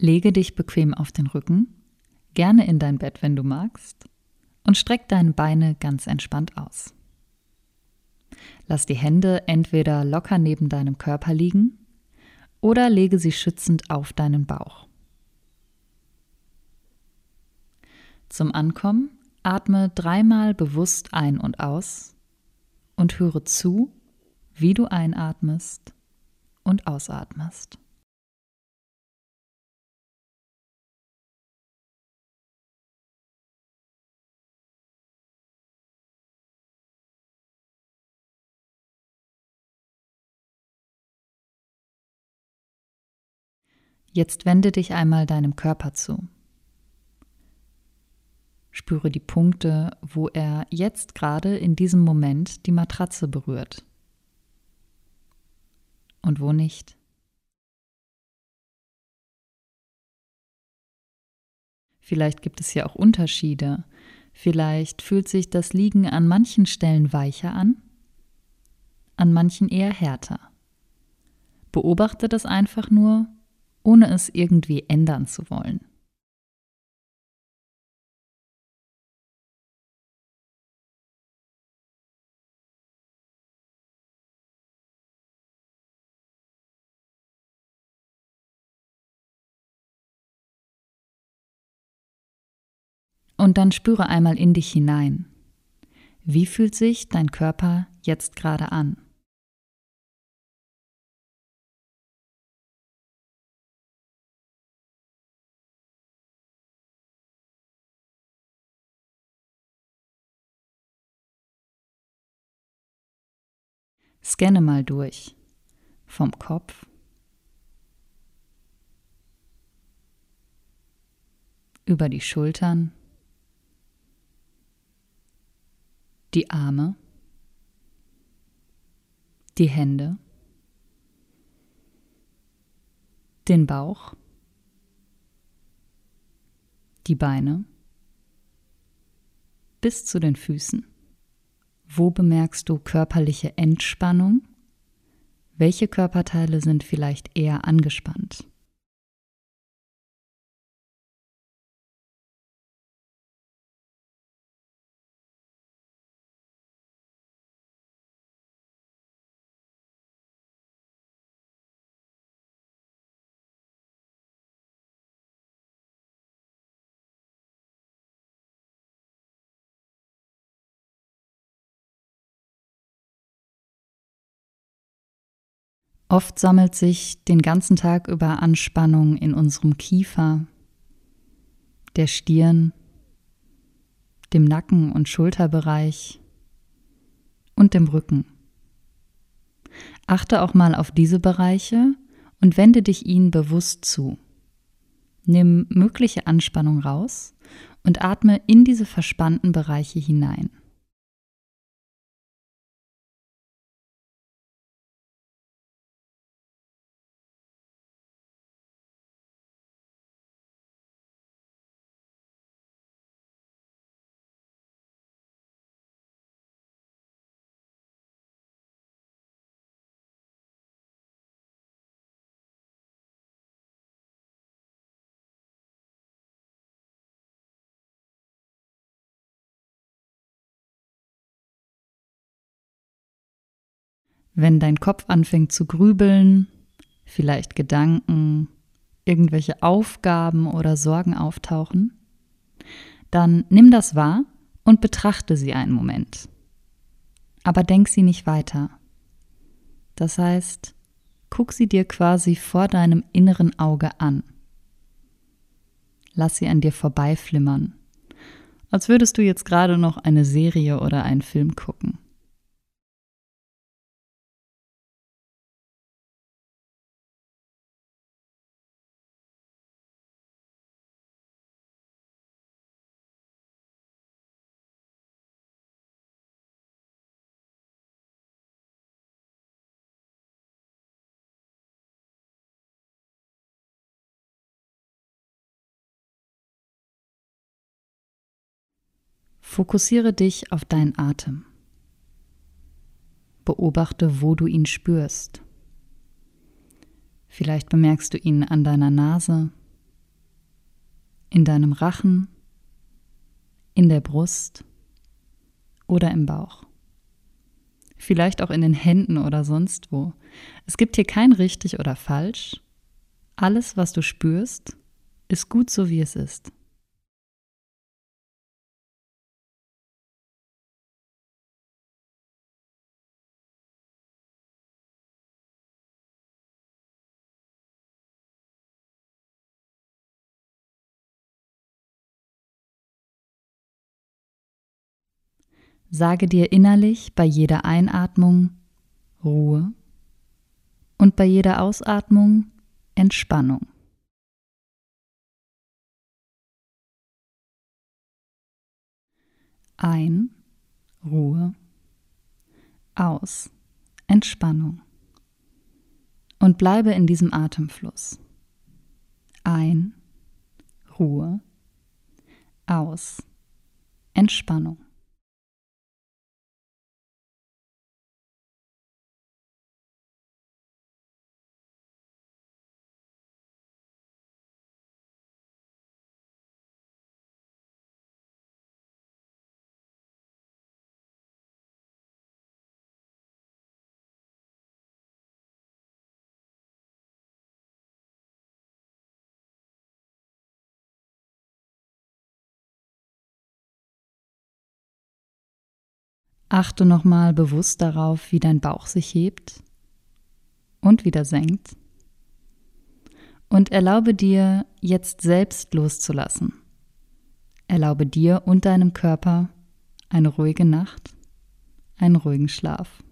Lege dich bequem auf den Rücken, gerne in dein Bett, wenn du magst, und streck deine Beine ganz entspannt aus. Lass die Hände entweder locker neben deinem Körper liegen oder lege sie schützend auf deinen Bauch. Zum Ankommen atme dreimal bewusst ein und aus und höre zu, wie du einatmest und ausatmest. Jetzt wende dich einmal deinem Körper zu. Spüre die Punkte, wo er jetzt gerade in diesem Moment die Matratze berührt. Und wo nicht. Vielleicht gibt es ja auch Unterschiede. Vielleicht fühlt sich das Liegen an manchen Stellen weicher an, an manchen eher härter. Beobachte das einfach nur ohne es irgendwie ändern zu wollen. Und dann spüre einmal in dich hinein. Wie fühlt sich dein Körper jetzt gerade an? Scanne mal durch. Vom Kopf. Über die Schultern. Die Arme. Die Hände. Den Bauch. Die Beine. Bis zu den Füßen. Wo bemerkst du körperliche Entspannung? Welche Körperteile sind vielleicht eher angespannt? Oft sammelt sich den ganzen Tag über Anspannung in unserem Kiefer, der Stirn, dem Nacken- und Schulterbereich und dem Rücken. Achte auch mal auf diese Bereiche und wende dich ihnen bewusst zu. Nimm mögliche Anspannung raus und atme in diese verspannten Bereiche hinein. Wenn dein Kopf anfängt zu grübeln, vielleicht Gedanken, irgendwelche Aufgaben oder Sorgen auftauchen, dann nimm das wahr und betrachte sie einen Moment. Aber denk sie nicht weiter. Das heißt, guck sie dir quasi vor deinem inneren Auge an. Lass sie an dir vorbeiflimmern, als würdest du jetzt gerade noch eine Serie oder einen Film gucken. Fokussiere dich auf deinen Atem. Beobachte, wo du ihn spürst. Vielleicht bemerkst du ihn an deiner Nase, in deinem Rachen, in der Brust oder im Bauch. Vielleicht auch in den Händen oder sonst wo. Es gibt hier kein richtig oder falsch. Alles, was du spürst, ist gut so, wie es ist. Sage dir innerlich bei jeder Einatmung Ruhe und bei jeder Ausatmung Entspannung. Ein, Ruhe, aus, Entspannung. Und bleibe in diesem Atemfluss. Ein, Ruhe, aus, Entspannung. Achte nochmal bewusst darauf, wie dein Bauch sich hebt und wieder senkt. Und erlaube dir, jetzt selbst loszulassen. Erlaube dir und deinem Körper eine ruhige Nacht, einen ruhigen Schlaf.